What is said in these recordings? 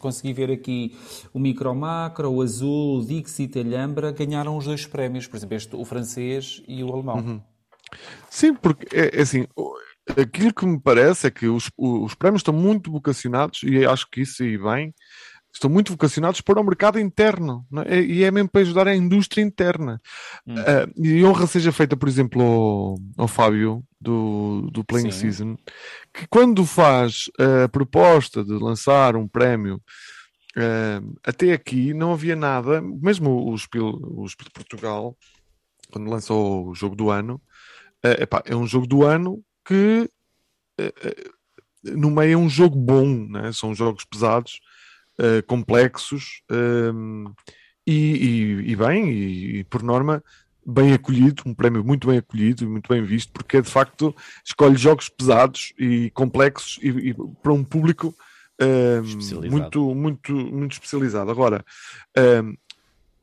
consegui ver aqui o Micro Macro, o Azul, o Dixit, a Alhambra, ganharam os dois prémios, por exemplo, este, o francês e o alemão. Uhum. Sim, porque é, é assim, aquilo que me parece é que os, os prémios estão muito vocacionados, e acho que isso aí bem, estão muito vocacionados para o mercado interno é? e é mesmo para ajudar a indústria interna. Hum. Uh, e honra seja feita, por exemplo, ao, ao Fábio do, do Playing Sim. Season, que quando faz a proposta de lançar um prémio. Uh, até aqui não havia nada, mesmo os, os de Portugal, quando lançou o jogo do ano, uh, epá, é um jogo do ano que no meio é um jogo bom, né? são jogos pesados, uh, complexos uh, e, e, e, bem, e, e, por norma bem acolhido, um prémio muito bem acolhido e muito bem visto, porque é de facto escolhe jogos pesados e complexos e, para um público uh, muito, muito, muito especializado. Agora,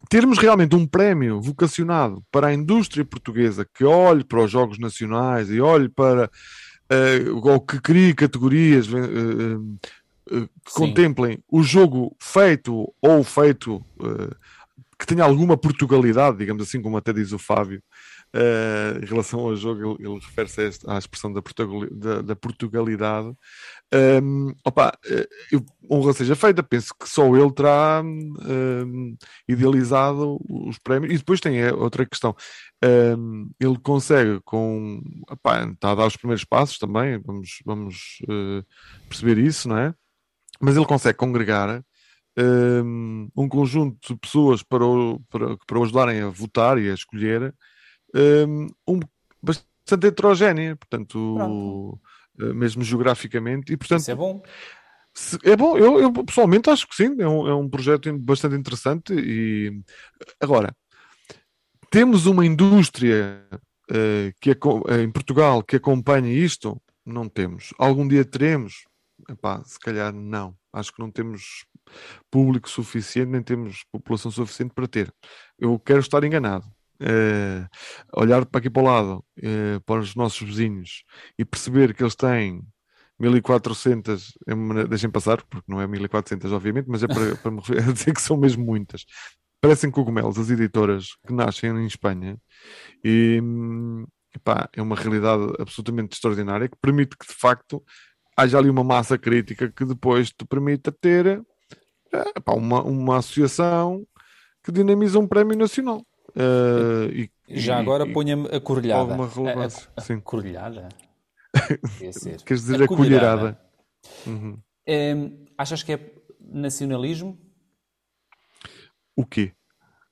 termos realmente um prémio vocacionado para a indústria portuguesa que olhe para os jogos nacionais e olhe para uh, ou que crie categorias uh, que contemplem o jogo feito ou feito uh, que tenha alguma Portugalidade, digamos assim, como até diz o Fábio, uh, em relação ao jogo, ele, ele refere-se à expressão da, da, da Portugalidade. Um, opa, uh, eu, honra seja feita, penso que só ele terá um, idealizado os prémios. E depois tem outra questão. Um, ele consegue com. Opa, está a dar os primeiros passos também, vamos, vamos uh, perceber isso, não é? Mas ele consegue congregar um, um conjunto de pessoas para o, para, para o ajudarem a votar e a escolher um, um bastante heterogénea, portanto, uh, mesmo geograficamente, e portanto. Isso é bom. É bom, eu, eu, pessoalmente acho que sim, é um, é um projeto bastante interessante e agora temos uma indústria uh, que é, em Portugal que acompanha isto? Não temos. Algum dia teremos? Epá, se calhar não. Acho que não temos público suficiente, nem temos população suficiente para ter. Eu quero estar enganado. É, olhar para aqui para o lado, é, para os nossos vizinhos e perceber que eles têm 1400, deixem passar, porque não é 1400, obviamente, mas é para, para me dizer que são mesmo muitas. Parecem cogumelos as editoras que nascem em Espanha e epá, é uma realidade absolutamente extraordinária que permite que de facto haja ali uma massa crítica que depois te permita ter é, pá, uma, uma associação que dinamiza um prémio nacional. Uh, e, Já e, agora ponha-me a correlhada. Uma relevância. A, a, a correlhada? Queres dizer a colherada? Uhum. É, achas que é nacionalismo? O quê?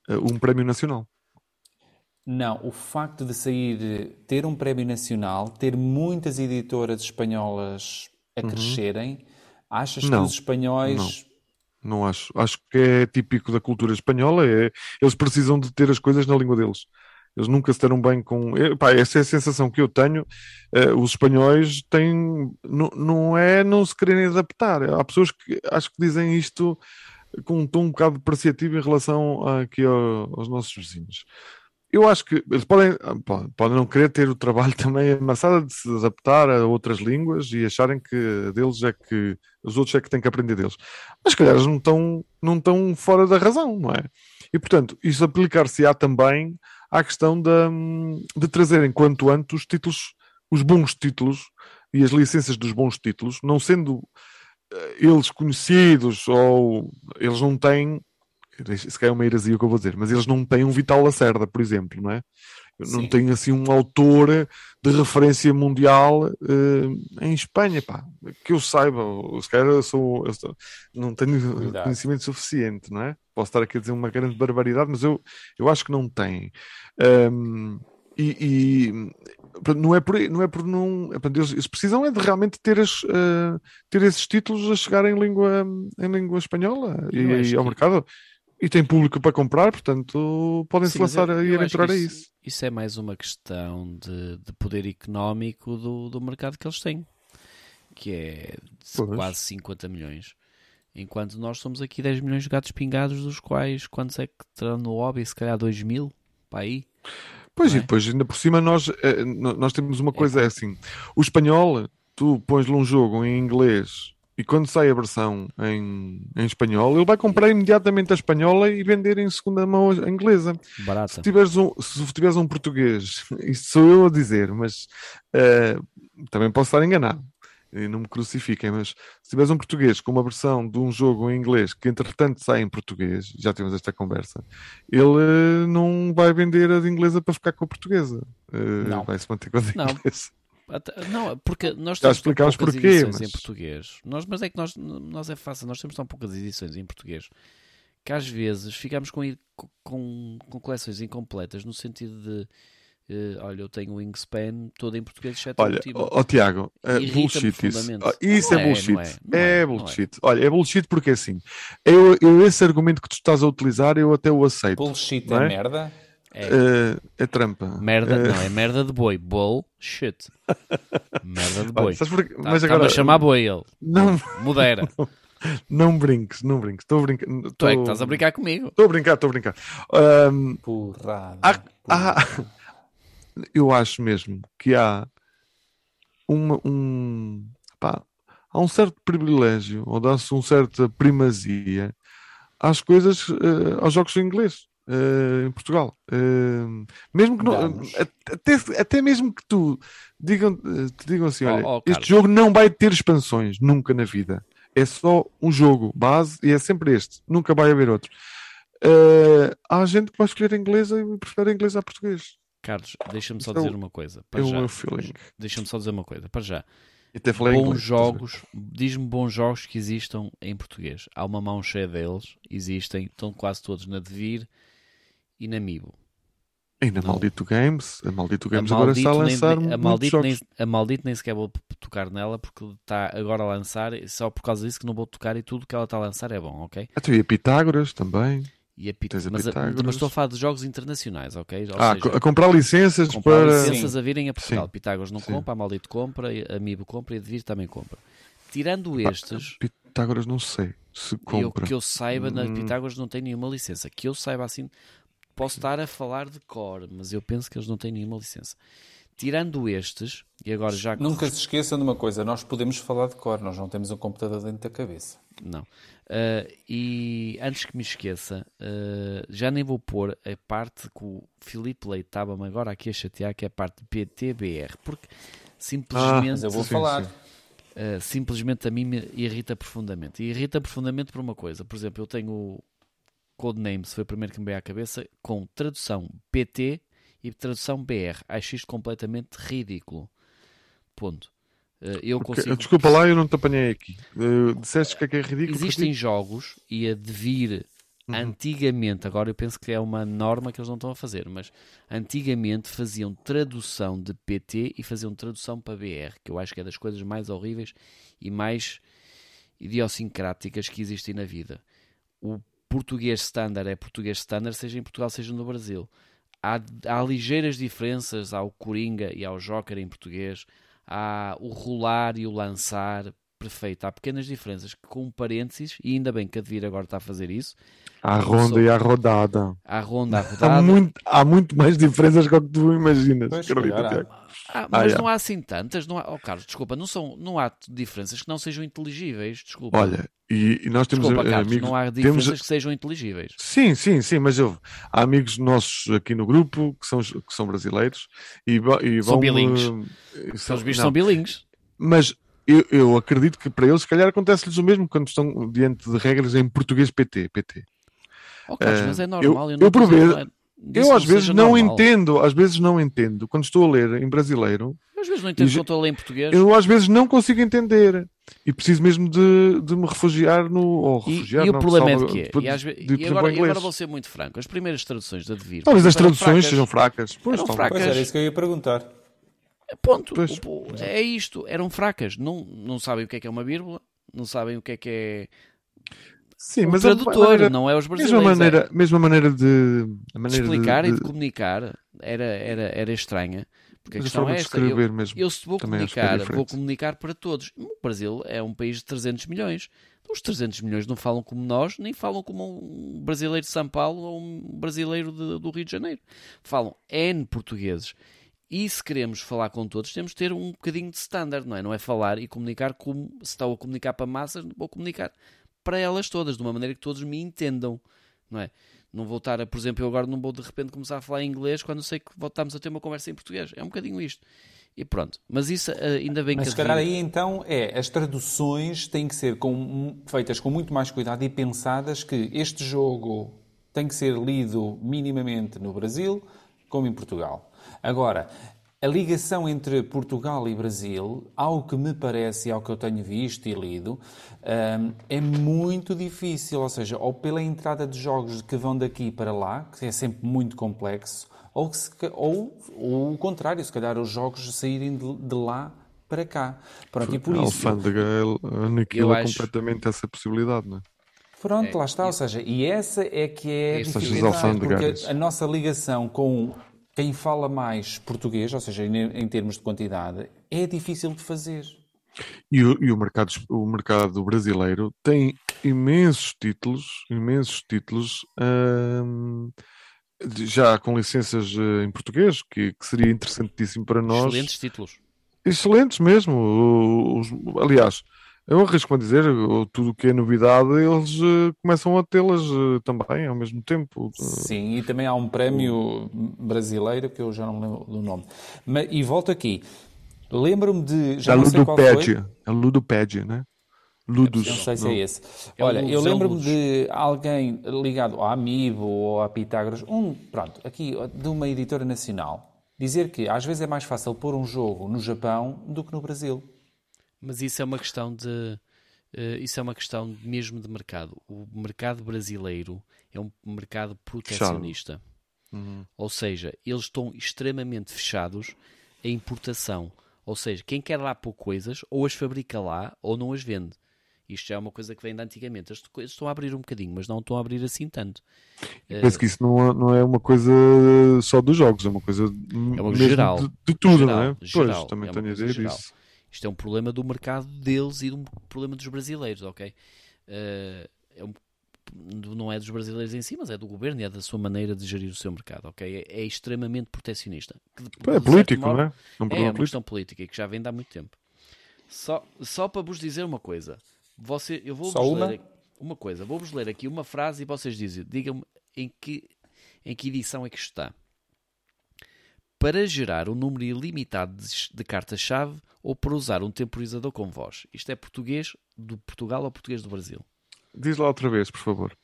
Uh, um prémio nacional. Não, o facto de sair, ter um prémio nacional, ter muitas editoras espanholas a uhum. crescerem, achas não, que os espanhóis. Não. não acho. Acho que é típico da cultura espanhola. É, eles precisam de ter as coisas na língua deles. Eles nunca se deram bem com. É, pá, essa é a sensação que eu tenho. Uh, os espanhóis têm. Não, não é não se quererem adaptar. Há pessoas que acho que dizem isto com um tom um bocado depreciativo em relação aqui ao, aos nossos vizinhos eu acho que eles podem, podem não querer ter o trabalho também amassado de se adaptar a outras línguas e acharem que deles é que os outros é que têm que aprender deles. Mas se calhar eles não estão, não estão fora da razão, não é? E portanto, isso aplicar-se-á também à questão de, de trazerem quanto antes os títulos, os bons títulos e as licenças dos bons títulos, não sendo eh, eles conhecidos ou eles não têm se calhar é uma heresia o que eu vou dizer, mas eles não têm um Vital Lacerda, por exemplo, não é? Sim. Não tem assim um autor de referência mundial uh, em Espanha, pá, que eu saiba, se calhar eu sou, eu sou, não tenho Cuidado. conhecimento suficiente, não é? Posso estar aqui a dizer uma grande barbaridade, mas eu, eu acho que não tem. Um, e, e, não é por não é por não eles, eles precisam é de realmente ter, as, uh, ter esses títulos a chegar em língua em língua espanhola e, e ao mercado e tem público para comprar, portanto podem-se lançar a ir entrar a isso. Isso é mais uma questão de, de poder económico do, do mercado que eles têm, que é quase 50 milhões. Enquanto nós somos aqui 10 milhões de gatos pingados, dos quais quantos é que terão no hobby? Se calhar 2 mil para aí. Pois, é? e depois ainda por cima nós, eh, nós temos uma é coisa é assim: o espanhol, tu pões-lhe um jogo em inglês e quando sai a versão em, em espanhol, ele vai comprar imediatamente a espanhola e vender em segunda mão a inglesa. Barata. Se tiveres um, se tiveres um português, isso sou eu a dizer, mas uh, também posso estar enganado e não me crucifiquem, mas se tiveres um português com uma versão de um jogo em inglês que entretanto sai em português, já tivemos esta conversa, ele uh, não vai vender a de inglesa para ficar com a portuguesa. Uh, vai se manter com a de inglesa. Não, porque nós temos tão poucas porquê, edições mas... em português. Nós, mas é que nós, nós é fácil, nós temos tão poucas edições em português que às vezes ficamos com, com, com coleções incompletas no sentido de Uh, olha, eu tenho o Wingspan todo em português, exceto olha, o. Ó, Tiago, é bullshit isso. isso é, é, bullshit. Não é, não é, é bullshit. Olha, é bullshit porque é assim. Eu, eu, esse argumento que tu estás a utilizar, eu até o aceito. Bullshit é, merda? É. Uh, é trampa. Merda, uh... não, é merda de boi. Bullshit. merda de boi. Porque... tá, Mas agora... a chamar boi ele. Não. Modera. Não brinques, não brinques. Estou a brincar. Tô... Tu é que estás a brincar comigo. Estou a brincar, estou a brincar. Um... Porrada. Há, há, eu acho mesmo que há uma, um, pá, há um certo privilégio, ou dá-se um certa primazia às coisas, uh, aos jogos em inglês. Uh, em Portugal, uh, mesmo que não, até, até mesmo que tu digam, te digam assim: olha, oh, oh, este jogo não vai ter expansões nunca na vida, é só um jogo base e é sempre este, nunca vai haver outro. Uh, há gente que vai escolher a inglesa e prefere a inglesa a português. Carlos, deixa-me só dizer uma coisa. Para eu já. feeling. Deixa-me só dizer uma coisa. Para já. bons inglês, jogos, diz-me bons jogos que existam em português. Há uma mão cheia deles, existem, estão quase todos na Devir e na Mibo. E na Maldito Games, a Maldito Games a agora está a lançar nem, a Maldito nem, a Maldito nem sequer vou tocar nela porque está agora a lançar, só por causa disso que não vou tocar e tudo que ela está a lançar é bom, ok? Até e a Pitágoras também. E a Pit... mas, a, mas, estou a falar de jogos internacionais, ok? Ou ah, seja, a comprar licenças comprar para. licenças Sim. a virem a Portugal. Sim. Pitágoras não Sim. compra, a Maldito compra, a Amiibo compra e a Devir também compra. Tirando estes. Pitágoras não sei se compra. Eu, que eu saiba, hum. na Pitágoras não tem nenhuma licença. Que eu saiba assim, posso estar a falar de cor, mas eu penso que eles não têm nenhuma licença. Tirando estes, e agora já. Nunca se esqueçam de uma coisa: nós podemos falar de cor, nós não temos um computador dentro da cabeça. Não. Uh, e antes que me esqueça, uh, já nem vou pôr a parte que o Filipe Leite estava-me agora aqui a chatear, que é a parte de PTBR, porque simplesmente. Ah, eu vou sim, falar. Sim. Uh, simplesmente a mim me irrita profundamente. E irrita profundamente por uma coisa. Por exemplo, eu tenho Codenames, foi o primeiro que me veio à cabeça, com tradução PT e tradução BR. Acho isto completamente ridículo. Ponto. Eh, eu consigo... Desculpa lá, eu não te apanhei aqui. Uh, disseste que é, que é ridículo. Existem jogos e a devir uhum. antigamente, agora eu penso que é uma norma que eles não estão a fazer, mas antigamente faziam tradução de PT e faziam tradução para BR, que eu acho que é das coisas mais horríveis e mais idiosincráticas que existem na vida. O português standard é português standard, seja em Portugal, seja no Brasil. Há, há ligeiras diferenças ao Coringa e ao Joker em português há o rolar e o lançar perfeito. Há pequenas diferenças com parênteses, e ainda bem que a Devir agora está a fazer isso. A ronda e a rodada. A ronda, a rodada. Há muito, há muito mais diferenças do que tu imaginas. Pois, ah, mas ah, não há assim tantas. Não há... Oh, Carlos, desculpa, não, são, não há diferenças que não sejam inteligíveis. Desculpa. Olha, e, e nós temos desculpa, Carlos, amigos. Não há diferenças temos... que sejam inteligíveis. Sim, sim, sim, mas eu, há amigos nossos aqui no grupo que são, que são brasileiros e, e são bilingues. Uh, são, bichos são bilingues. Mas eu, eu, acredito que para eles, se calhar, acontece-lhes o mesmo quando estão diante de regras em português PT. PT. Oh, uh, mas é normal. Eu, eu, eu por vezes, eu às vezes não normal. entendo, às vezes não entendo, quando estou a ler em brasileiro. Às vezes não entendo quando estou a ler em português. Eu às vezes não consigo entender. E preciso mesmo de, de me refugiar no. Ou refugiar, e, e não, o problema é de quê? E, às, de, e, agora, e, agora, vou ser muito franco: as primeiras traduções da Devir. Talvez as traduções fracas, sejam fracas. Pois, eram fracas. Pois era isso que eu ia perguntar. Ponto. O, é isto. Eram fracas. Não, não sabem o que é que é uma vírgula, não sabem o que é que é Sim, o mas tradutor, maneira, não é os brasileiros. Mesma maneira, é. mesma maneira de, maneira de explicar de, de... e de comunicar era, era, era estranha. Porque a mas questão a é esta. Eu, mesmo, eu se vou é comunicar, é vou comunicar para todos. O Brasil é um país de 300 milhões. Os 300 milhões não falam como nós, nem falam como um brasileiro de São Paulo ou um brasileiro de, do Rio de Janeiro. Falam N portugueses. E se queremos falar com todos, temos de ter um bocadinho de standard, não é? Não é falar e comunicar como se estou a comunicar para massas, vou comunicar para elas todas, de uma maneira que todos me entendam, não é? Não vou estar, por exemplo, eu agora não vou de repente começar a falar inglês quando sei que voltamos a ter uma conversa em português. É um bocadinho isto. E pronto. Mas isso eh, ainda bem Mas que. se calhar aí então é, as traduções têm que ser com, feitas com muito mais cuidado e pensadas que este jogo tem que ser lido minimamente no Brasil como em Portugal. Agora, a ligação entre Portugal e Brasil, ao que me parece e ao que eu tenho visto e lido, hum, é muito difícil. Ou seja, ou pela entrada de jogos que vão daqui para lá, que é sempre muito complexo, ou, se, ou, ou o contrário, se calhar os jogos saírem de, de lá para cá. Pronto, e por a isso. alfândega aniquila acho... completamente essa possibilidade, não é? Pronto, é, lá está. Ou seja, e essa é que é a dificuldade, porque a nossa ligação com quem fala mais português, ou seja, em, termos de quantidade, é difícil de fazer. E o, e o, mercado, o mercado brasileiro tem imensos títulos, imensos títulos, hum, já com licenças eh, em português, que, que, seria interessantíssimo para nós. Excelentes títulos. Excelentes mesmo. Os, aliás, eu arrisco-me a dizer, tudo o que é novidade, eles uh, começam a tê-las uh, também ao mesmo tempo. Sim, e também há um prémio brasileiro que eu já não lembro do nome. Mas, e volto aqui. Lembro-me de. Já a não sei qual foi. A Ludopédia, né? Ludus. Não sei se é esse. É Olha, eu é lembro-me de alguém ligado ao Amiibo ou a Pitágoras, um, pronto, aqui de uma editora nacional, dizer que às vezes é mais fácil pôr um jogo no Japão do que no Brasil. Mas isso é uma questão de. Uh, isso é uma questão mesmo de mercado. O mercado brasileiro é um mercado protecionista. Uhum. Ou seja, eles estão extremamente fechados à importação. Ou seja, quem quer lá pôr coisas, ou as fabrica lá, ou não as vende. Isto já é uma coisa que vem de antigamente. As coisas estão a abrir um bocadinho, mas não estão a abrir assim tanto. Penso uh, que isso não, não é uma coisa só dos jogos, é uma coisa é uma geral, de, de tudo, geral, não é? Geral, pois, também é tenho a dizer isso. Isto é um problema do mercado deles e um problema dos brasileiros, ok? Uh, é um, não é dos brasileiros em si, mas é do governo e é da sua maneira de gerir o seu mercado, ok? É, é extremamente protecionista. Que, é político, modo, não é? É, é uma questão política e que já vem de há muito tempo. Só, só para vos dizer uma coisa. Você, eu vou só uma? Ler, uma coisa. Vou-vos ler aqui uma frase e vocês dizem, digam-me em que, em que edição é que isto está para gerar um número ilimitado de, cartas-chave ou para usar um temporizador com voz. Isto é português do Portugal ou português do Brasil? Diz lá outra vez, por favor.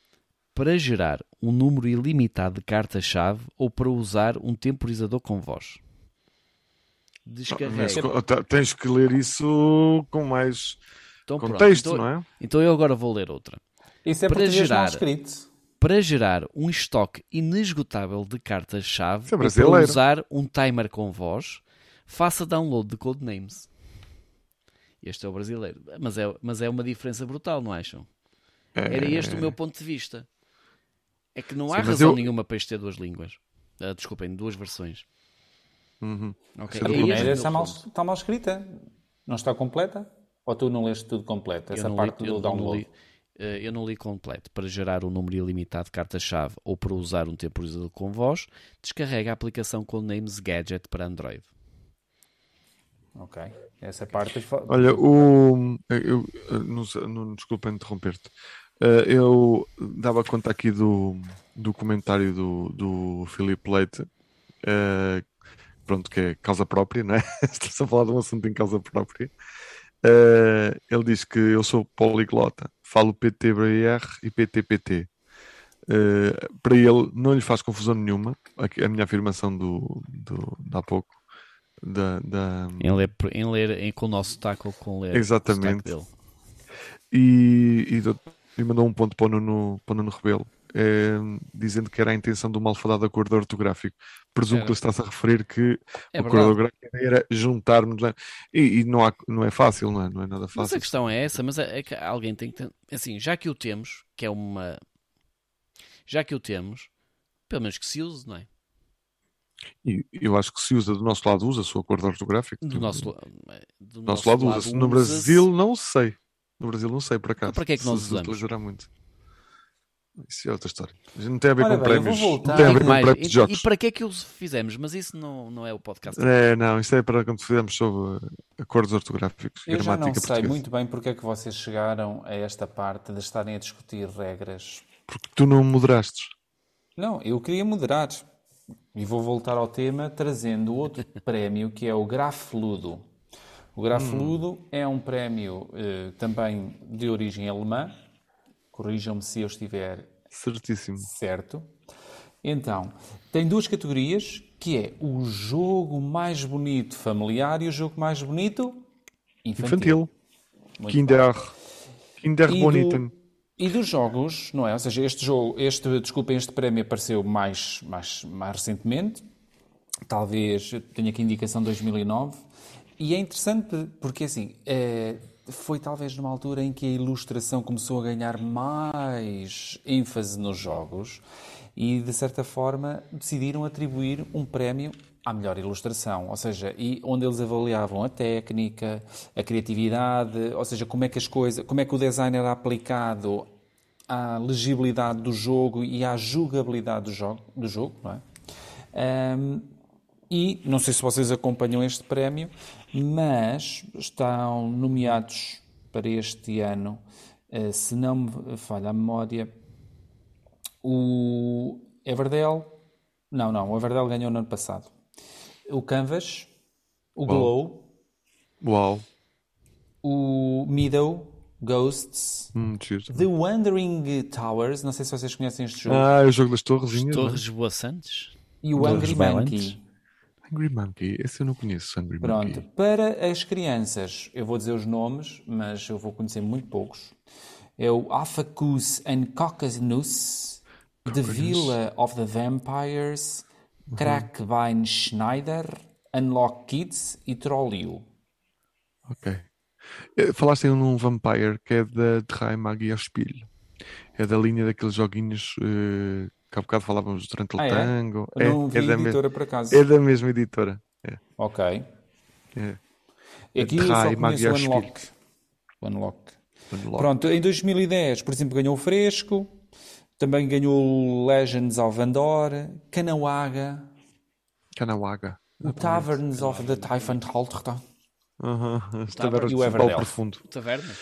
Para gerar um número ilimitado de cartas-chave ou para usar um temporizador com voz. Descarrega. Tá, tens que ler isso com mais então, contexto, então, não é? Então eu agora vou ler outra. Isso é para gerar, escrito para gerar um estoque inesgotável de cartas-chave é para usar um timer com voz, faça download de Codenames. Este é o brasileiro. Mas é, mas é uma diferença brutal, não acham? É... Era este o meu ponto de vista. É que não há Sim, razão eu... nenhuma para isto ter duas línguas. Uh, desculpem, duas versões. Uhum. Okay. A primeira está mal, está mal escrita. Não está completa? Ou tu não leste tudo completo? Essa parte li, do download? Eh, eu não li completo. Para gerar um número ilimitado de cartas-chave ou para usar um temporizador com voz, descarrega a aplicação com Names Gadget para Android. Ok. Essa parte. Olha, o. Eu, não, não, desculpa interromper-te. Eh, eu dava conta aqui do, do comentário do, do Filipe Leite, uh, pronto, que é causa própria, não é? Estás a falar de um assunto em causa própria. Uh, ele diz que eu sou poliglota falo PTBR e PTPT. Uh, eh, para ele não lhe faz confusão nenhuma a, a minha afirmação do, do, de há pouco. Da, da... Em, ler, em ler em, com o nosso taco com ler Exatamente. E, e, e, mandou um ponto para o Nuno, para o Nuno Rebelo é, dizendo que era a intenção do malfadado acordo ortográfico. Presumo era. que ele está-se a referir que é o acordo ortográfico era juntarmos é? e, e, não, há, não é fácil, não é, não é nada fácil. Mas a questão é essa, mas é, é que alguém tem que assim, já que o temos, que é uma já que o temos, pelo menos que se use, não é? E eu acho que se usa do nosso lado, usa-se o acordo ortográfico. Do nosso, do nosso, nosso lado, lado usa-se. No Brasil, não sei. No Brasil, não sei, por acaso. Então, para que é que se usamos? muito. Isso é outra história. Não tem a ver Ora com bem, prémios. Não tem a ver com Mais, prémios de e, jogos. e para que é que o fizemos? Mas isso não, não é o podcast. É, não, isto é para quando fizemos sobre acordos ortográficos. Eu já não sei portuguesa. muito bem porque é que vocês chegaram a esta parte de estarem a discutir regras. Porque tu não moderaste. Não, eu queria moderar. E vou voltar ao tema trazendo outro prémio que é o Grafludo. O Grafludo é um prémio eh, também de origem alemã. Corrijam-me se eu estiver Certíssimo. certo. Então, tem duas categorias, que é o jogo mais bonito familiar e o jogo mais bonito infantil. Infantil. Kinder. Kinder E do- Boniten. E dos jogos, não é? Ou seja, este jogo, este, desculpem, este prémio apareceu mais, mais, mais recentemente. Talvez tenha aqui indicação 2009. E é interessante porque, assim, é, foi talvez numa altura em que a ilustração começou a ganhar mais ênfase nos jogos e, de certa forma, decidiram atribuir um prémio à melhor ilustração, ou seja, e onde eles avaliavam a técnica, a criatividade, ou seja, como é que as coisas, como é que o design era aplicado à legibilidade do jogo e à jogabilidade do jogo, do jogo não é? Ahm, e não sei se vocês acompanham este prémio, mas estão nomeados para este ano, eh, se não me falha a memória, o Everdell. Não, não, o Everdell ganhou no ano passado. O Canvas, o Glow, Uau. o Meadow, Ghosts, Hum. The Wandering Towers, não sei se vocês conhecem este jogo, Ah, é o jogo das torrezinhas. não é? Torres Boaçantes? e o Torres Angry. Monkey. Angry Monkey. Esse eu não conheço, Pronto, Monkey. para as crianças, eu vou dizer os nomes, mas eu vou conhecer muito poucos. É o Alphacus and Caucasus, The Villa of the Vampires, Crackvine Schneider, Unlock Kids e Trollio. Ok. Eh, Falaste em um Vampire que é da Drei Magia Spiel. É da linha daqueles joguinhos eh, que há bocado falávamos durante o Ah, é? tango. Eu não vi é, da me- editora por acaso. é da mesma editora. É. Ok. É. Aqui eu só conheço o. Unlock. O Unlock. Unlock. Pronto, em 2010, por exemplo, ganhou o Fresco, também ganhou o Legends of Andor, Kanawaga, Kanawaga. o Taverns of the Typhon Halterta. Aham. As Tá, tavernas o de Everdell. profundo. Taverna?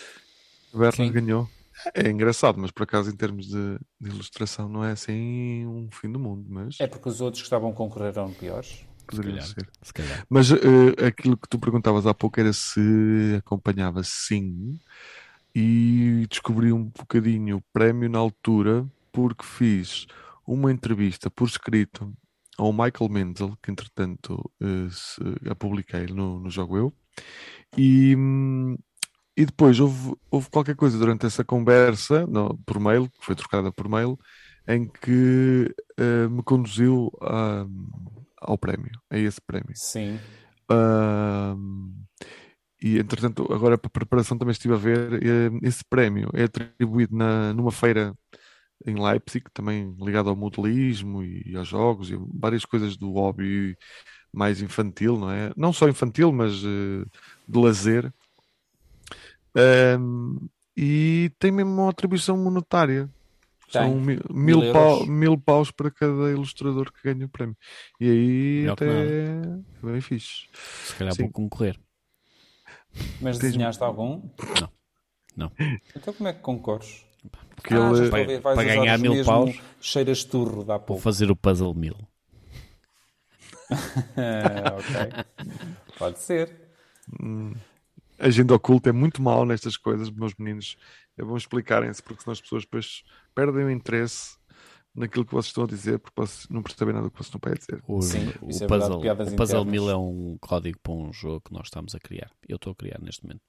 Tavernas Sim. ganhou. É engraçado, mas por acaso em termos de, de ilustração não é assim um fim do mundo, mas É porque os outros que estavam a concorrer eram piores. poderia calhar. ser. Se calhar. Mas eh, aquilo que tu perguntavas há pouco era se acompanhava sim e descobri um bocadinho o prémio na altura porque fiz uma entrevista por escrito ao Michael Menzel, que entretanto eh, se- a publiquei no, no Jogo Eu, e, hum, e depois houve, houve qualquer coisa durante essa conversa, no- por mail, que foi trocada por mail, em que eh, me conduziu a- ao prémio, a esse prémio. Sim. Ahm, e entretanto, agora para a preparação também estive a ver eh, esse prémio é atribuído na, numa feira em Leipzig, também ligado ao modelismo e aos jogos e várias coisas do hobby mais infantil, não é? Não só infantil, mas eh, de lazer. Ahm, e tem mesmo uma atribuição monetária. Tem. São mil, mil, pau- euros. mil paus para cada ilustrador que ganha o prémio. E aí Melhor até é bem fixe. Se calhar Sim. vou concorrer. Mas Tens- desenhaste algum? Não. Não. Então como é que concorres? Porque Ah, ele, a Para- para ganhar mil paus. Cheiras turro dá Vou pouco. fazer o puzzle mil. Ok. Pode ser. a agenda oculta é muito mal nestas coisas, meus meninos. É bom explicarem-se, porque senão as pessoas depois perdem o interesse naquilo que vocês estão a dizer, porque vocês não percebem nada do que vocês estão para dizer. O, Sim, o isso é verdade, puzzle, piadas o puzzle mil é um código para um jogo que nós estamos a criar. Eu estou a criar neste momento.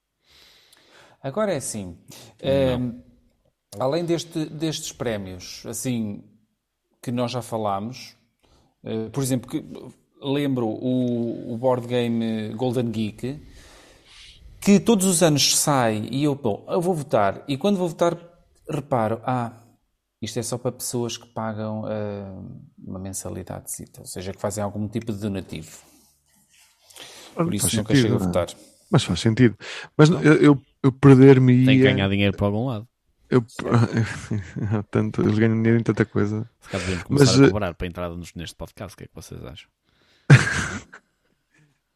Agora é assim. ehm, além deste- destes prémios, assim, que nós já falámos, eh, por exemplo, que, lembro o, o board game Golden Geek, que todos os anos sai e eu, bom, eu vou votar. E quando vou votar, reparo, ah, isto é só para pessoas que pagam ah, uma mensalidade, ou seja, que fazem algum tipo de donativo. Por isso Faz nunca sentido, chego a não é? votar. Mas faz sentido. Mas eu, eu, eu perder-me Tem que ganhar dinheiro para algum lado. eu, tanto, eles ganham dinheiro em tanta coisa. Se calhar devemos começar Mas, a cobrar para a entrada neste podcast, o que é que vocês acham?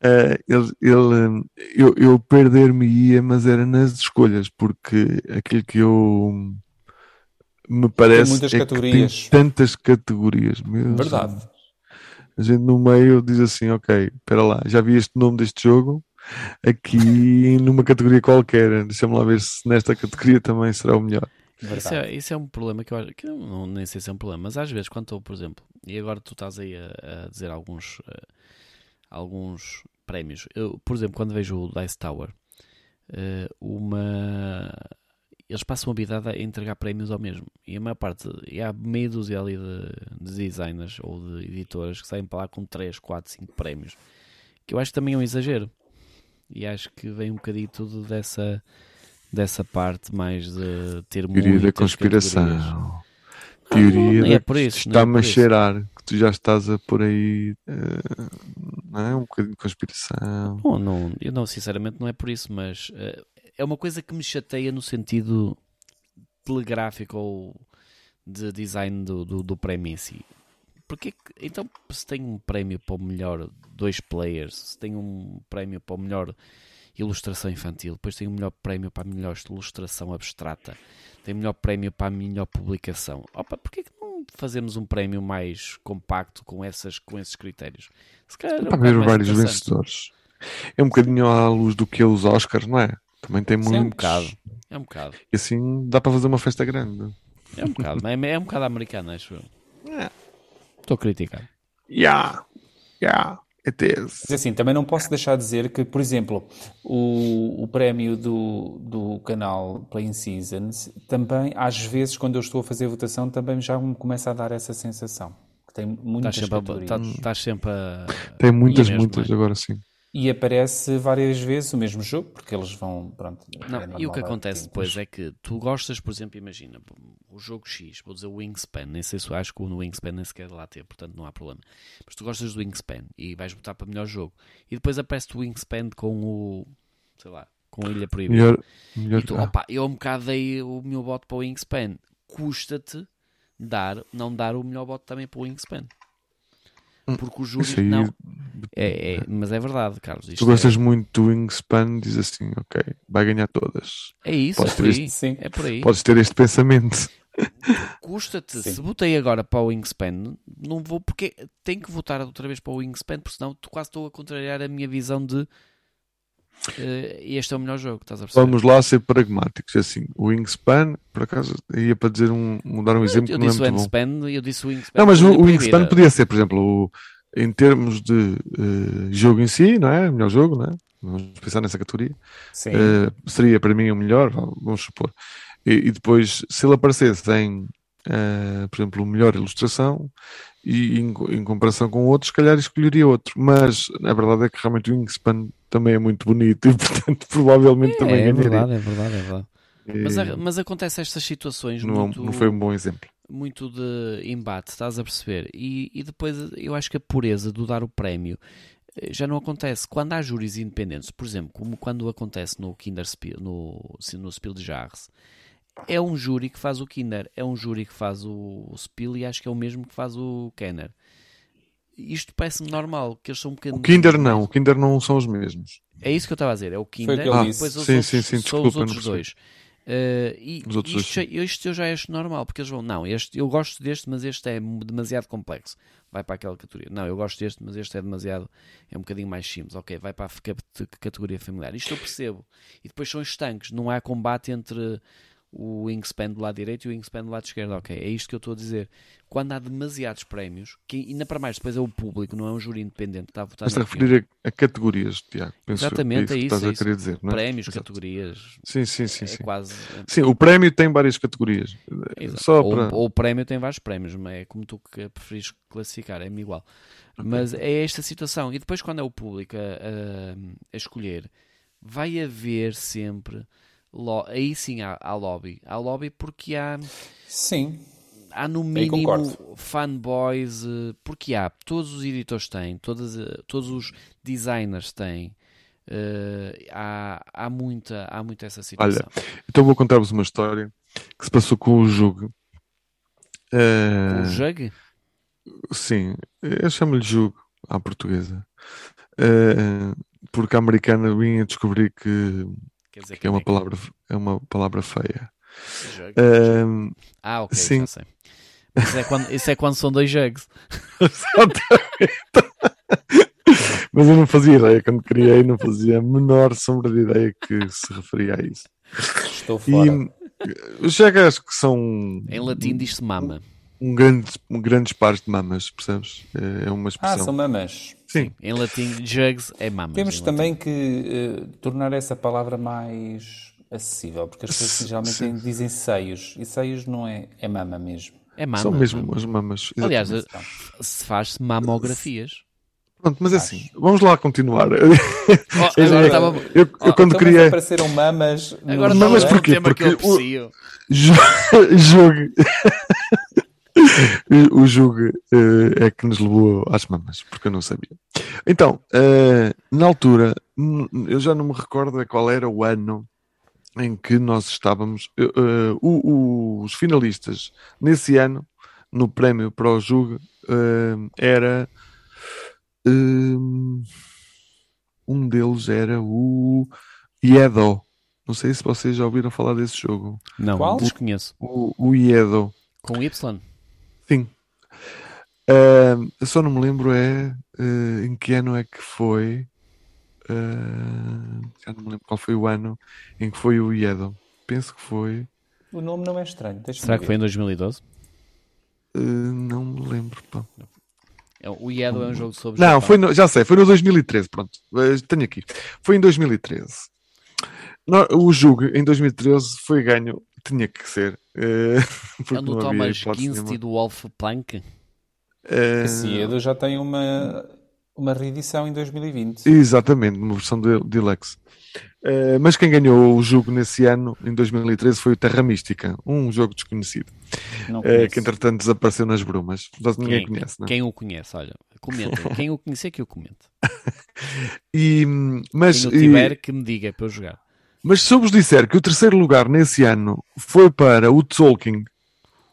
Uh, ele, ele, eu, eu perder-me-ia, mas era nas escolhas, porque aquilo que eu me parece tem é que tem tantas categorias. Meu Verdade. Deus. A gente no meio diz assim, ok, espera lá, já vi este nome deste jogo aqui numa categoria qualquer. Deixa-me lá ver se nesta categoria também será o melhor. Isso é, isso é, um problema que eu acho que não, nem sei se é um problema, mas às vezes quando estou, por exemplo, e agora tu estás aí a, a dizer alguns uh, alguns prémios. Eu, por exemplo, quando vejo o Dice Tower, uh, uma eles passam a vida a entregar prémios ao mesmo. E a maior parte, e há meio dúzia ali de, de, designers ou de editoras que saem para lá com 3, 4, 5 prémios. Que eu acho que também é um exagero. E acho que vem um bocadinho tudo dessa, dessa parte mais de ter. Teoria da conspiração. Teoria não, não é por isso, está-me é a cheirar tu já estás a por aí. Uh, não é? Um bocadinho de conspiração. Bom, não, eu não, sinceramente, não é por isso, mas. Uh, é uma coisa que me chateia no sentido telegráfico ou de design do, do, do prémio em si. Porque então se tem um prémio para o melhor dois players, se tem um prémio para o melhor ilustração infantil, depois tem um melhor prémio para a melhor ilustração abstrata, tem um melhor prémio para a melhor publicação. Opa, porquê que não fazemos um prémio mais compacto com, essas, com esses critérios? Se calhar, é para ver vários vencedores. É um bocadinho à luz do que é os Oscars, não é? Também tem muito. É um bocado. É um bocado. E assim dá para fazer uma festa grande. É um bocado. é, é um bocado americano, acho eu. É. Estou a criticar. Yeah. Yeah. It is. Mas assim, também não posso deixar de dizer que, por exemplo, o, o prémio do, do canal Playing Seasons também, às vezes, quando eu estou a fazer a votação, também já me começa a dar essa sensação. Que tem muitas estás sempre, a, estás, estás sempre a... Tem muitas, mesmo, muitas, é? agora sim e aparece várias vezes o mesmo jogo, porque eles vão, pronto. Não, é e o que acontece depois é que tu gostas, por exemplo, imagina, o jogo X, vou dizer o Wingspan, nem sei se acho que o Wingspan nem sequer lá ter, portanto não há problema. Mas tu gostas do Wingspan e vais botar para melhor jogo. E depois aparece o Wingspan com o, sei lá, com a Ilha Proibida. Melhor, melhor e tu, opa, eu um bocado dei o meu voto para o Wingspan. Custa-te dar, não dar o melhor voto também para o Wingspan. Hum, porque o júri não. É, é, mas é verdade, Carlos. tu gostas é... muito do Wingspan, diz assim, ok, vai ganhar todas. É isso, é por, este... Sim. é por aí. Podes ter este pensamento. Custa-te, se votei agora para o Wingspan, não vou porque tenho que votar outra vez para o Wingspan, porque senão quase estou a contrariar a minha visão de este é o melhor jogo, estás a perceber? Vamos lá ser pragmáticos. É assim, o Wingspan, por acaso, ia para dizer um, dar um exemplo. Eu, eu disse o Wingspan, eu disse o Wingspan. Não, mas o, o Wingspan podia ser, por exemplo, o, em termos de uh, jogo em si, não é? O melhor jogo, não é? Vamos pensar nessa categoria. Uh, seria para mim o melhor, vamos supor. E, e depois, se ele aparecesse em, por exemplo, o melhor ilustração, e em, em, comparação com outros, se calhar escolheria outro. Mas a verdade é que realmente o Wingspan também é muito bonito e, portanto, provavelmente é, também é verdade, é verdade, é verdade. Mas, mas acontece estas situações não, muito, não foi um bom exemplo. Muito de embate, estás a perceber? E, e depois eu acho que a pureza do dar o prémio eh, já não acontece. Quando há júris independentes, por exemplo, como quando acontece no Kinderspiel, no, no Spiel de Jahres, é um júri que faz o Kinder, é um júri que faz o, o Spiel e acho que é o mesmo que faz o Kenner. Isto parece-me normal, que eles são um bocadinho. O Kinder não, o Kinder não são os mesmos. É isso que eu estava a dizer, é o Kinder e depois os sim, outros, sim, sim, desculpa, os outros dois. Uh, e isto, já, isto eu já acho normal, porque eles vão, não, este, eu gosto deste, mas este é demasiado complexo. Vai para aquela categoria. Não, eu gosto deste, mas este é demasiado, é um bocadinho mais simples. Ok, vai para a categoria familiar. Isto eu percebo. E depois são estanques, não há combate entre o Wingspan do lado direito e o Wingspan do lado esquerdo. Ok, é isto que eu estou a dizer. Quando há demasiados prémios, que ainda para mais depois é o público, não é um júri independente que está a votar. Estás a referir a, a, categorias, Tiago. Exatamente, é, é isso. estás é a isso. querer dizer, não é? Prémios, Exato. categorias. Sim, sim, sim. É sim. quase. Sim, o prémio tem várias categorias. Exato. Só ou, para... ou o prémio tem vários prémios, mas é como tu preferires classificar, é-me igual. Okay. Mas é esta situação. E depois, quando é o público a, a, a escolher, vai haver sempre aí sim há, há lobby. Há lobby porque há. Sim. Há no mínimo fanboys, eh, porque há, todos os editores têm, todas, eh, todos os designers têm. Uh, há, há, muita, há muita essa situação. Olha, então vou contar-vos uma história que se passou com o jogo. Uh, o jogo? Sim, eu chamo-lhe jogo à portuguesa. Uh, porque a americana vinha descobrir que, que é uma palavra é uma palavra feia. Uh, ah, ok, sim. já sei. Isso é, quando, isso é quando são dois jugs. Mas eu não fazia ideia, quando criei, não fazia a menor sombra de ideia que se referia a isso. Estou fora. E, os jugs que são. Em latim diz-se mama. Um grande, um grandes pares de mamas, percebes? É, é uma expressão. Ah, são mamas. Sim. Em latim, jugs é mamas. Temos também que uh, tornar essa palavra mais acessível, porque as pessoas geralmente dizem seios, e seios não é, é mama mesmo. É mama. São mesmo as mamas. Aliás, se faz-se mamografias. Pronto, mas é assim, vamos lá continuar. Oh, agora estava... eu, eu oh, quando então queria. apareceram mamas. Agora mamas porquê? Porque o jogo. O jogo uh, é que nos levou às mamas, porque eu não sabia. Então, uh, na altura, eu já não me recordo qual era o ano em que nós estávamos. Uh, uh, os finalistas nesse ano, no prémio para o jogo, uh, era. um deles era o Iedo. Não sei se vocês já ouviram falar desse jogo. Não, Qual? desconheço. O, o Iedo. Com Y? Uh, eu só não me lembro é uh, em que ano é que foi. Uh, já não me lembro qual foi o ano em que foi o Iedo. Penso que foi. O nome não é estranho. Será que foi em 2012? Uh, não me lembro. Pá. É, o Iedo é um jogo sobre. Não, foi no, já sei, foi no 2013. Pronto, uh, tenho aqui. Foi em 2013. No, o jogo em 2013 foi ganho. Tinha que ser. Uh, é do Thomas Kinski do Wolf Plank. Esse Iedo já tem uma uma reedição em 2020. Exatamente, uma versão de Deluxe. Uh, mas quem ganhou o jogo nesse ano, em 2013, foi o Terra Mística, um jogo desconhecido, uh, que entretanto desapareceu nas brumas. Mas ninguém quem, conhece, não é? Quem o conhece, olha, comenta. quem o conhecer, que o comente. e, mas, quem o tiver, e, que me diga para eu jogar. Mas se eu vos disser que o terceiro lugar nesse ano foi para o Tolkien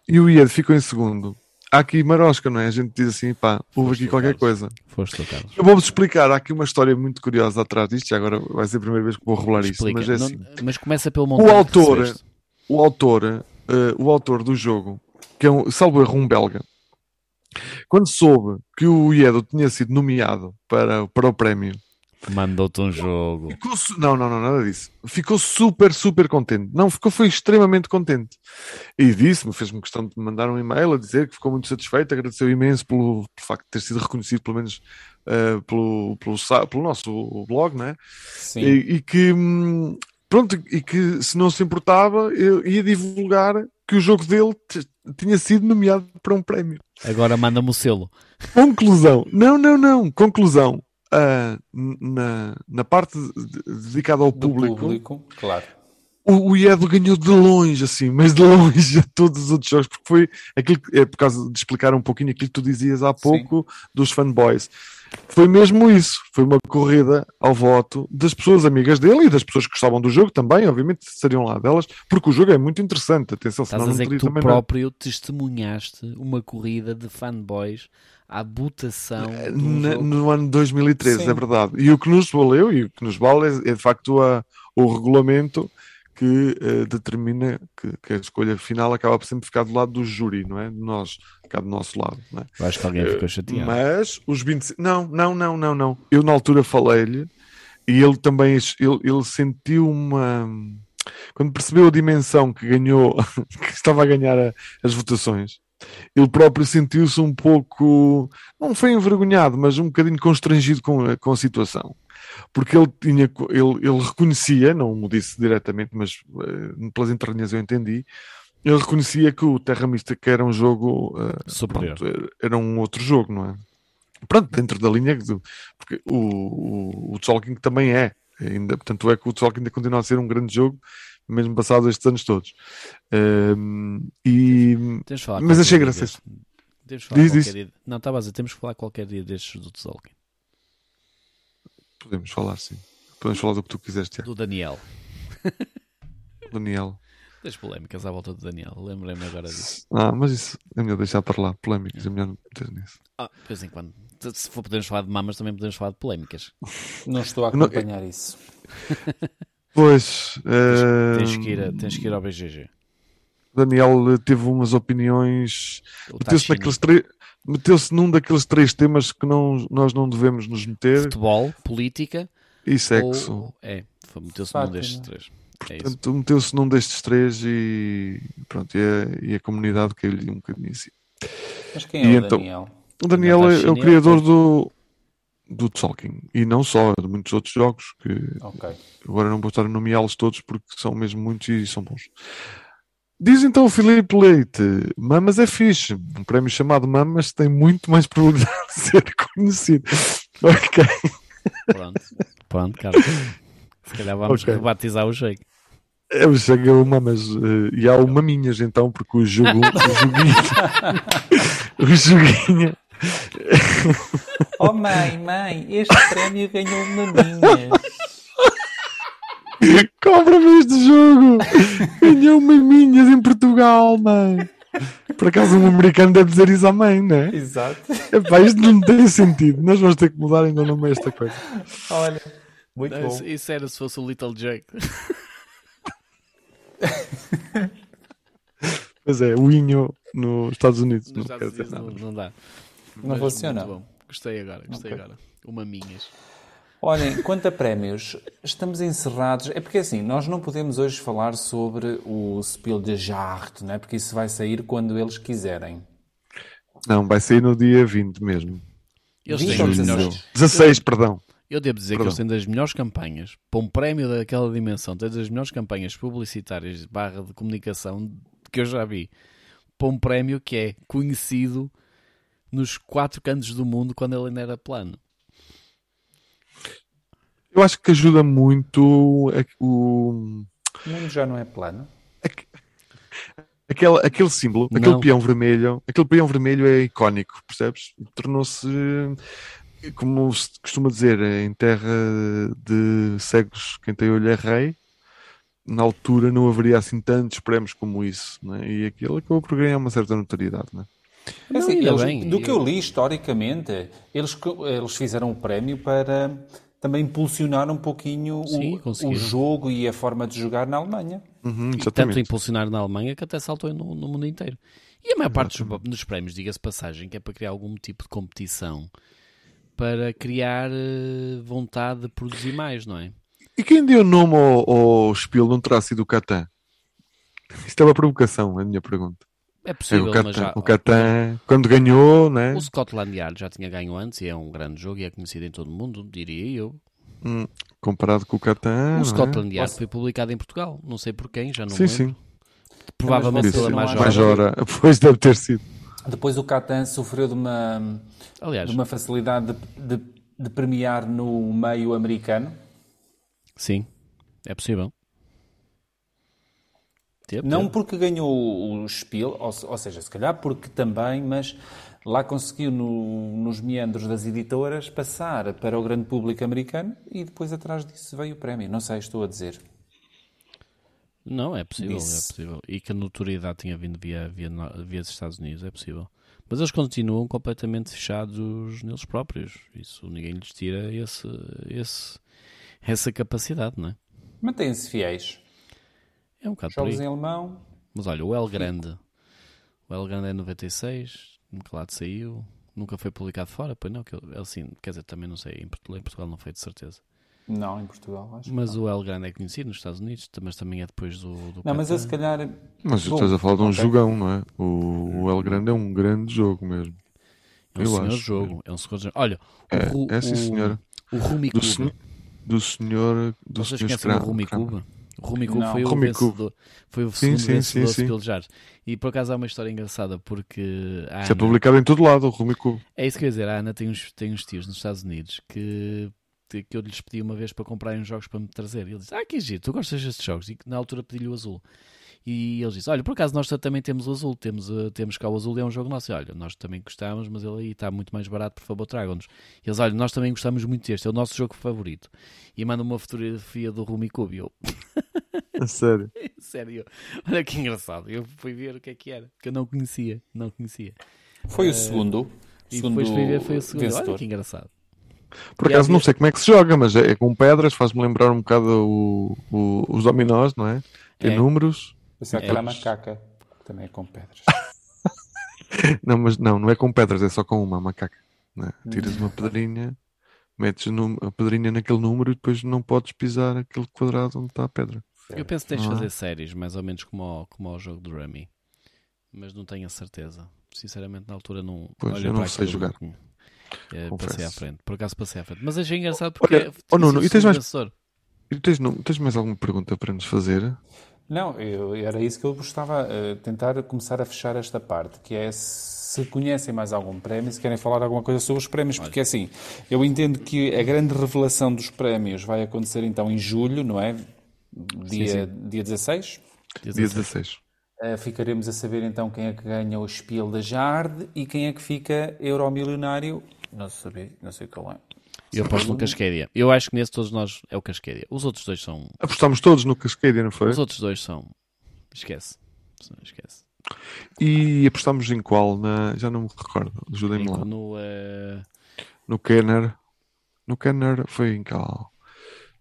e o Ied ficou em segundo, há aqui marosca, não é? A gente diz assim, pá, houve aqui qualquer coisa. Foste tu, Carlos. Eu vou-vos explicar, há aqui uma história muito curiosa atrás disto, e agora vai ser a primeira vez que vou revelar isto. Mas, é assim, não, mas começa pelo o autor, o autor, uh, o autor do jogo, que é um, salvo erro, um belga, quando soube que o Iedo tinha sido nomeado para, para o prémio Mandou-te um jogo. Ficou, não, não, não, nada disso. Ficou super, super contente. Não, ficou, foi extremamente contente. E disse-me, fez-me questão de me mandar um e-mail a dizer que ficou muito satisfeito, agradeceu imenso pelo, pelo facto de ter sido reconhecido, pelo menos, uh, pelo, pelo, pelo, nosso blog, né? Sim. E, e que, hum, pronto, e que se não se importava, eu ia divulgar que o jogo dele tinha sido nomeado para um prémio. Agora manda-me o selo. Conclusão. Não, não, não. Conclusão uh, na, na parte dedicada ao público, público, claro. o, o Iedo ganhou de longe, assim, mas de longe a todos os outros jogos, porque foi aquilo que, é por causa de explicar um pouquinho aquilo que tu dizias há pouco Sim. dos fanboys. Foi mesmo isso, foi uma corrida ao voto das pessoas amigas dele e das pessoas que gostavam do jogo também, obviamente seriam lá delas, porque o jogo é muito interessante. Atenção, Estás a dizer que tu próprio não... testemunhaste uma corrida de fanboys à votação no ano 2013, Sim. é verdade. E o que nos valeu e o que nos vale é, é de facto a, o regulamento que uh, determina que, que, a escolha final acaba por sempre ficar do lado do júri, não é? De nós, cá do nosso lado. Não é? Eu acho que alguém ficou chateado. Mas os 25. Não, não, não, não, não. Eu na altura falei-lhe e ele também ele, ele sentiu uma. Quando percebeu a dimensão que ganhou, que estava a ganhar a, as votações, ele próprio sentiu-se um pouco, não foi envergonhado, mas um bocadinho constrangido com a, com a situação. Porque ele tinha, ele, ele reconhecia, não me disse diretamente, mas uh, pelas entranhas eu entendi, ele reconhecia que o Terra Mística era um jogo uh, pronto, era um outro jogo, não é? Pronto, dentro da linha porque o, o, o Tolkien também é, ainda, portanto é que o Tolkien ainda continua a ser um grande jogo mesmo passados estes anos todos. Um, e... Mas achei engraçado. Temos falar diz, diz. Dia... Não, estava a dizer, temos que falar qualquer dia destes do Tzolk'in. Podemos falar, sim. Podemos falar do que tu quiseres, Do Daniel. Daniel. Das polémicas à volta do Daniel, lembrei-me agora disso. Ah, mas isso é melhor deixar para lá, polémicas, é melhor não meter nisso. Ah, de vez em quando. Se for podemos falar de mamas, também podemos falar de polémicas. Não estou a acompanhar não, isso. Pois. Uh... Tens, que ir a, tens que ir ao BGG. Daniel teve umas opiniões. Meteu-se naqueles três. Meteu-se num daqueles três temas que não, nós não devemos nos meter. Futebol, política e sexo. Ou... É, meteu-se num destes três. É Portanto, meteu-se num destes três e pronto, e a, e a comunidade caiu-lhe um bocadinho assim. Mas quem é e o então, Daniel? O Daniel é, é, o criador do, do Tolkien e não só, de muitos outros jogos que okay. agora não vou estar a nomeá-los todos porque são mesmo muitos e são bons. Diz então o Filipe Leite: Mamas é fixe. Um prémio chamado Mamas tem muito mais probabilidade de ser conhecido. Ok. Pronto, pronto, cara. Se calhar vamos okay. rebatizar o shake. É o shake é o Mamas. Uh, e há o Maminhas então, porque o jogo. o joguinho. o joguinho. Oh mãe, mãe, este prémio ganhou maminhas. Compra-me este jogo! Ganhou maminhas em Portugal, mãe! Por acaso um americano deve dizer isso à mãe, não é? Exato. Epá, isto não tem sentido. Nós vamos ter que mudar ainda não é esta coisa. Olha, muito não, bom. Isso era se fosse o Little Jake. Pois é, o Inho nos Estados Unidos. Nos não, Estados Unidos não, não, dá. Não funciona. Gostei agora, gostei okay. agora. Uma minhas. Olhem, quanto a prémios, estamos encerrados. É porque assim, nós não podemos hoje falar sobre o Spiel de Jart, não é? Porque isso vai sair quando eles quiserem. Não, vai sair no dia 20 mesmo. Eles têm os melhores... 16, perdão. Eu devo dizer perdão. que eles têm das melhores campanhas, para um prémio daquela dimensão, têm das melhores campanhas publicitárias barra de comunicação que eu já vi. Para um prémio que é conhecido nos quatro cantos do mundo quando ele ainda era plano. Eu acho que ajuda muito o. O mundo já não é plano. Aquele, aquele símbolo, não. aquele peão vermelho, aquele peão vermelho é icónico, percebes? Tornou-se, como se costuma dizer, em terra de cegos, quem tem olho é rei. Na altura não haveria assim tantos prémios como isso, né? e aquilo acabou por ganhar uma certa notoriedade. Né? Não, assim, eles, bem, do eu... que eu li historicamente, eles, eles fizeram o prémio para também impulsionar um pouquinho Sim, o, o, jogo e a forma de jogar na Alemanha. Uhum, tanto impulsionar na Alemanha que até saltou no, no mundo inteiro. E a maior parte dos, dos prémios, diga-se passagem, que é para criar algum tipo de competição para criar uh, vontade de produzir mais, não é? E quem deu nome ao, ao Spiel não terá sido o Catan? Isto é uma provocação, é a minha pergunta. É possível, é, o Catan, mas já... O Catan, quando ganhou, né? O Scotland Yard já tinha ganho antes e é um grande jogo e é conhecido em todo o mundo, diria eu. Hum, comparado com o Catan. O Scotland é? Yard foi publicado em Portugal, não sei por quem, já não sim, lembro. Sim, Provavelmente pela Majora. Majora, pois deve ter sido. Depois o Catan sofreu de uma, Aliás, de uma facilidade de, de, de premiar no meio americano. Sim, é possível. Não porque ganhou o Spiel, ou, ou, seja, se calhar porque também, mas lá conseguiu no, nos meandros das editoras passar para o grande público americano e depois atrás disso veio o prémio. Não sei, estou a dizer. Não, é possível, é possível. E que a notoriedade tinha vindo via, via, via os Estados Unidos, é possível. Mas eles continuam completamente fechados neles próprios. Isso ninguém lhes tira esse, esse, essa capacidade, não é? Mantêm-se fiéis. É um bocado Jogos em alemão. Mas olha, o El Grande. O El Grande é 96, nunca lá saiu. Nunca foi publicado fora, pois não, que ele, assim, quer dizer, também não sei, em Portugal, em Portugal não foi de certeza. Não, em Portugal, acho Mas o El Grande é conhecido nos Estados Unidos, mas também é depois do. do não, mas eu se calhar. Mas Bom, estás a falar de um okay. jogão, não é? O, o El Grande é um grande jogo mesmo. É um eu senhor acho. jogo. É um senhor jogo. Olha, é, o, é sim, senhora. O, o Rumi do, sen, do senhor. Do Vocês senhor conhecem o Rumi Cuba? O Rumi foi, o vencedor, foi o segundo sim, vencedor sim, sim, sim. E por acaso há uma história engraçada porque. Isso é publicado em todo lado, o Rumi. É isso que eu ia dizer. A Ana tem uns, tem uns tios nos Estados Unidos que que eu lhes pedi uma vez para comprarem jogos para me trazer. E ele disse: Ah, que giro, tu gostas destes jogos? E na altura pedi-lhe o azul. E eles dizem: Olha, por acaso nós também temos o azul, temos, uh, temos cá o azul, é um jogo nosso. E, olha, nós também gostamos, mas ele aí está muito mais barato, por favor, tragam-nos. E eles: Olha, nós também gostamos muito deste, é o nosso jogo favorito. E manda uma fotografia do Rumi Cube. Eu... sério? sério. Olha que engraçado. Eu fui ver o que é que era, que eu não conhecia. Não conhecia. Foi uh, o segundo. E depois fui ver, foi o segundo. Vencedor. Olha que engraçado. Por acaso não sei como é que se joga, mas é, é com pedras, faz-me lembrar um bocado o, o, os dominós, não é? Tem é. números. Isso é aquela macaca, também é com pedras. não, mas não, não é com pedras, é só com uma macaca. É? Tiras uma pedrinha, metes a pedrinha naquele número e depois não podes pisar aquele quadrado onde está a pedra. Eu penso que tens de fazer séries, mais ou menos como ao, como ao jogo do Rummy, mas não tenho a certeza. Sinceramente, na altura não. Pois, eu não sei jogar. É, passei à frente, por acaso passei à frente. Mas achei engraçado porque. Olha, oh, Nuno, e tens mais, e tens, não, tens mais alguma pergunta para nos fazer? Não, eu, era isso que eu gostava uh, tentar começar a fechar esta parte, que é se conhecem mais algum prémio, se querem falar alguma coisa sobre os prémios, porque assim, eu entendo que a grande revelação dos prémios vai acontecer então em julho, não é? Dia, sim, sim. dia 16? Dia 16. Uh, ficaremos a saber então quem é que ganha o Spiel da Jard e quem é que fica euromilionário. Não sei, não sei qual é. Eu aposto no Cascadia. Eu acho que nesse todos nós é o Cascadia. Os outros dois são. Apostamos todos no Cascadia, não foi? Os outros dois são. Esquece. Esquece. E apostamos em qual? Na... Já não me recordo. Ajudem-me lá. No, uh... no Kenner. No Kenner foi em qual?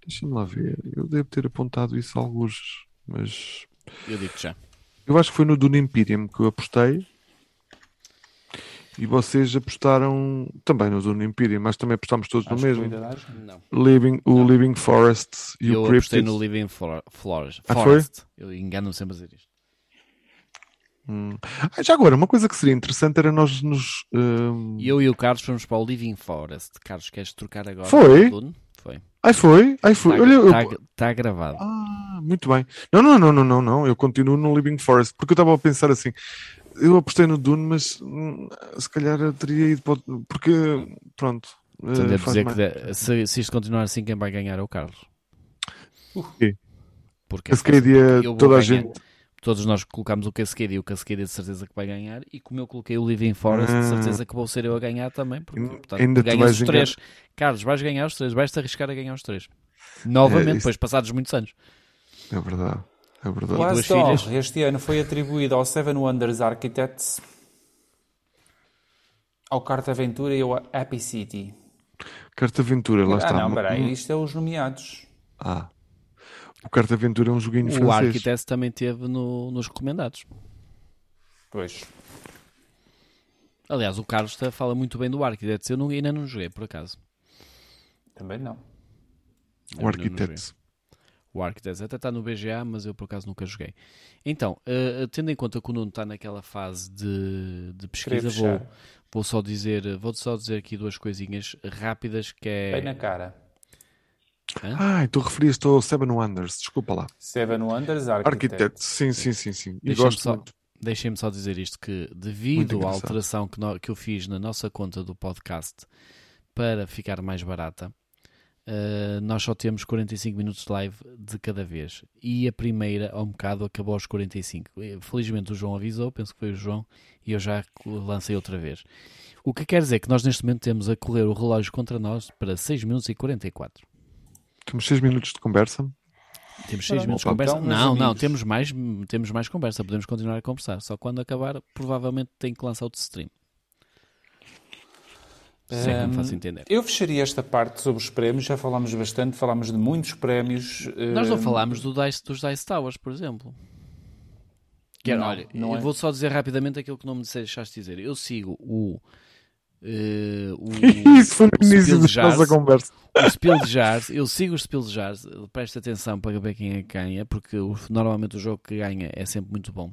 Deixa-me lá ver. Eu devo ter apontado isso a alguns, mas. Eu digo já. Eu acho que foi no Dune Imperium que eu apostei. E vocês apostaram também no Dune Imperium, mas também apostámos todos acho no mesmo. Living, o não. Living Forest e eu o Cryptid. Eu apostei no Living For Forest. Ah, Forest. Eu engano-me sempre a dizer isto. Hum. Ah, já agora, uma coisa que seria interessante era nós nos. Um... Eu e o Carlos fomos para o Living Forest. Carlos, queres trocar agora? Foi? Foi. Ai foi? Ai foi. Está, Olha, tá, eu... tá gravado. Ah, muito bem. Não, não, não, não, não, não. Eu continuo no Living Forest porque eu estava a pensar assim. Eu apostei no Dune, mas hum, se calhar eu teria ido para... porque pronto. Então, devo dizer mais... que se, se isto continuar assim, quem vai ganhar é o Carlos. Uh. Porque a Cascadia, toda a gente todos nós colocámos o Cascadia e o Cascadia de certeza que vai ganhar, e como eu coloquei o Living Forest, de ah. certeza que vou ser eu a ganhar também, porque portanto, ainda ganhas os três. Ganhar. Carlos, vais ganhar os três, vais-te arriscar a ganhar os três. Novamente, é, depois passados muitos anos. É verdade. É verdade. O Astor, este ano foi atribuído ao Seven Wonders Architects, ao Carta Aventura e ao Happy City. Carta Aventura, lá ah, está. Ah, não, peraí, isto é os nomeados. Ah, o Carta Aventura é um joguinho o francês. O Architect também teve no, nos recomendados. Pois. Aliás, o Carlos fala muito bem do Architect. Eu não, ainda não joguei, por acaso. Também não. O Architect. O Architect até está no BGA, mas eu por acaso nunca joguei. Então, uh, tendo em conta que o Nuno está naquela fase de, de pesquisa, vou, vou, só dizer, vou só dizer aqui duas coisinhas rápidas que é. Bem na cara. Ah, tu referiste ao Seven Wonders, desculpa lá. Seven Wonders Architect. Architect. Sim, sim, sim, sim. Deixem-me só, deixem só dizer isto, que devido à alteração que, no, que eu fiz na nossa conta do podcast para ficar mais barata, uh, nós só temos 45 minutos de live de cada vez. E a primeira, ao um bocado, acabou aos 45. Felizmente o João avisou, penso que foi o João, e eu já lancei outra vez. O que quer dizer que nós neste momento temos a correr o relógio contra nós para 6 minutos e 44. Temos 6 minutos de conversa. Temos 6 minutos de conversa? Então, não, não, temos mais, temos mais conversa. Podemos continuar a conversar. Só quando acabar, provavelmente tem que lançar outro stream. Se é que me faço entender. Eu fecharia esta parte sobre os prémios. Já falámos bastante, falámos de muitos prémios. Nós não falámos do Dice, dos Dice Towers, por exemplo. Que não, olha, não eu é. vou só dizer rapidamente aquilo que não me deixaste dizer. Eu sigo o Uh, o, Isso foi no início da nossa conversa. O Spiel de Jars, eu sigo o Spiel de Jars, presta atenção para ver quem é que ganha, porque o, normalmente o jogo que ganha é sempre muito bom.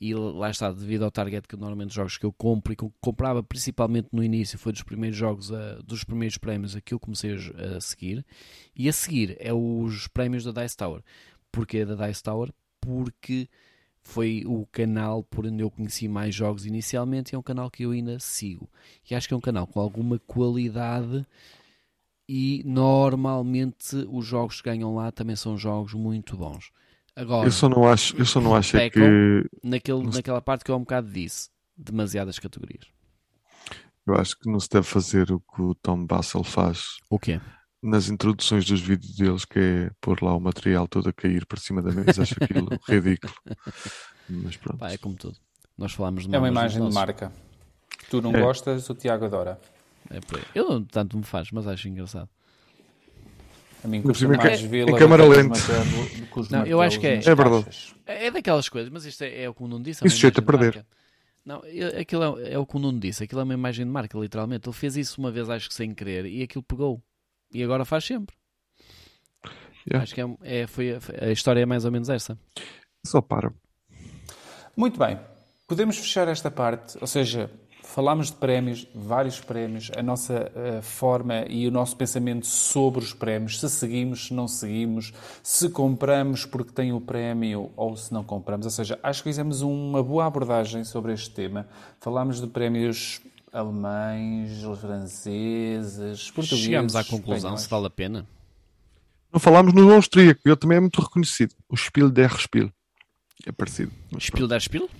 E lá está, devido ao target que normalmente os jogos que eu compro e que eu comprava principalmente no início, foi dos primeiros jogos, a, dos primeiros prémios a que eu comecei a seguir. E a seguir é os prémios da Dice Tower. Porquê da Dice Tower? Porque foi o canal por onde eu conheci mais jogos inicialmente e é um canal que eu ainda sigo. E acho que é um canal com alguma qualidade e normalmente os jogos que ganham lá também são jogos muito bons. Agora, eu só não acho, eu só não acho é que naquele, naquela parte que eu há um bocado disse, demasiadas categorias. Eu acho que não se deve fazer o que o Tom Bassel faz. O quê? nas introduções dos vídeos deles, que é pôr lá o material todo a cair por cima da mesa, acho aquilo ridículo. Mas pronto. Pá, é como tudo. Nós falámos de É uma imagem de marca. Tu não é. gostas, o Tiago adora. É Eu não tanto me faz, mas acho engraçado. A mim custa mais em câmara lenta. Não, eu acho que é. É verdade. É daquelas coisas, mas isto é, é o que o Nuno disse. É isso jeito a perder. Não, aquilo é, é, o que o Nuno disse. Aquilo é uma imagem de marca, literalmente. Ele fez isso uma vez, acho que sem querer, e aquilo pegou. E agora faz sempre. Yeah. Acho que é, é, foi, a história é mais ou menos essa. Só para. Muito bem. Podemos fechar esta parte, ou seja, falámos de prémios, vários prémios, a nossa uh, forma e o nosso pensamento sobre os prémios, se seguimos, se não seguimos, se compramos porque tem o prémio ou se não compramos. Ou seja, acho que fizemos uma boa abordagem sobre este tema. Falámos de prémios alemães, franceses, portugueses. Chegamos à conclusão espanhóis. se vale a pena. Não falámos no austríaco, ele também é muito reconhecido. O Spiel der Spiel. É parecido. Spiel der Spiel?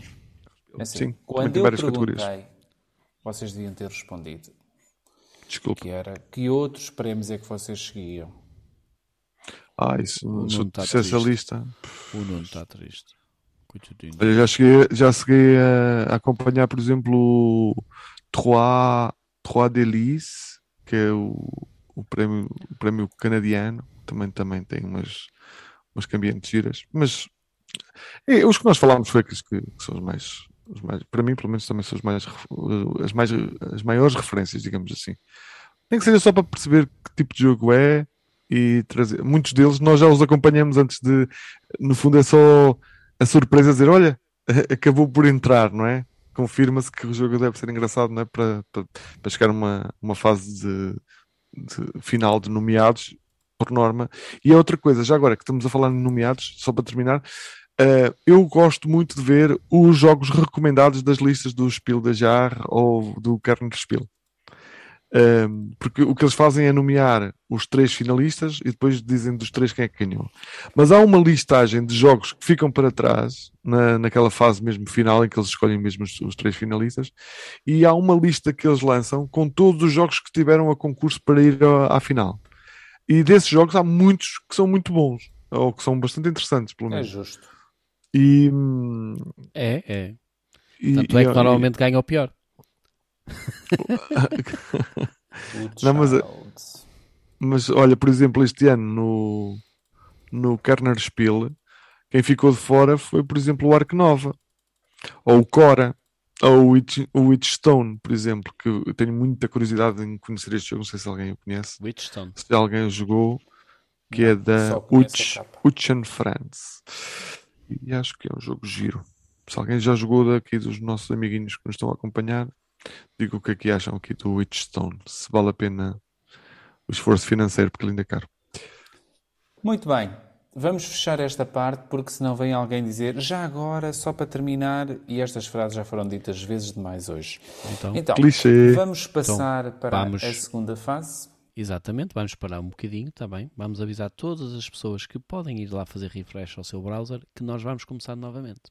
É assim, Sim, quando eu várias categorias vocês deviam ter respondido. Desculpa. Que era, que outros prémios é que vocês seguiam? Ah, isso, se tá essa lista. O Nuno está triste. Olha, já cheguei, já cheguei a, acompanhar, por exemplo, o Trois, Trois Delices, que é o, o, prémio, o prémio canadiano. Também, também tem umas, umas cambiantes giras. Mas é, os que nós falámos foi aqueles que, que são os mais mais, para mim, pelo menos, também são as, mais, as, mais, as maiores referências, digamos assim. Nem que seja só para perceber que tipo de jogo é e trazer. Muitos deles nós já os acompanhamos antes de. No fundo, é só a surpresa dizer: olha, acabou por entrar, não é? Confirma-se que o jogo deve ser engraçado, não é? Para, para, para chegar a uma, uma fase de, de final de nomeados, por norma. E é outra coisa, já agora que estamos a falar de nomeados, só para terminar, Uh, eu gosto muito de ver os jogos recomendados das listas do Spiel da Jar ou do Kernel Spiel. Uh, porque o que eles fazem é nomear os três finalistas e depois dizem dos três quem é que ganhou. Mas há uma listagem de jogos que ficam para trás, na, naquela fase mesmo final, em que eles escolhem mesmo os, os, três finalistas, e há uma lista que eles lançam com todos os jogos que tiveram a concurso para ir à, à final. E desses jogos há muitos que são muito bons, ou que são bastante interessantes, pelo é menos. É justo. E, é, é. E, Tanto é que normalmente e, ganha o pior. Não, mas, mas olha, por exemplo, este ano no, no Kerner Spiel, quem ficou de fora foi, por exemplo, o Ark Nova, ou o Cora, ou o, Witch, o Witchstone, por exemplo, que eu tenho muita curiosidade em conhecer este jogo, não sei se alguém o conhece. Witchstone. Se alguém jogou, que não, é da Witch, Witchen France e acho que é um jogo giro. Se alguém já jogou daqui dos nossos amiguinhos que nos estão a acompanhar, digo o que é que acham aqui do Witchstone, se vale a pena o esforço financeiro, porque ele ainda é caro. Muito bem, vamos fechar esta parte, porque senão vem alguém dizer já agora, só para terminar, e estas frases já foram ditas vezes demais hoje. Então, então vamos passar então, para vamos... a segunda fase. Exatamente, vamos parar um bocadinho, está bem? Vamos avisar todas as pessoas que podem ir lá fazer refresh ao seu browser que nós vamos começar novamente.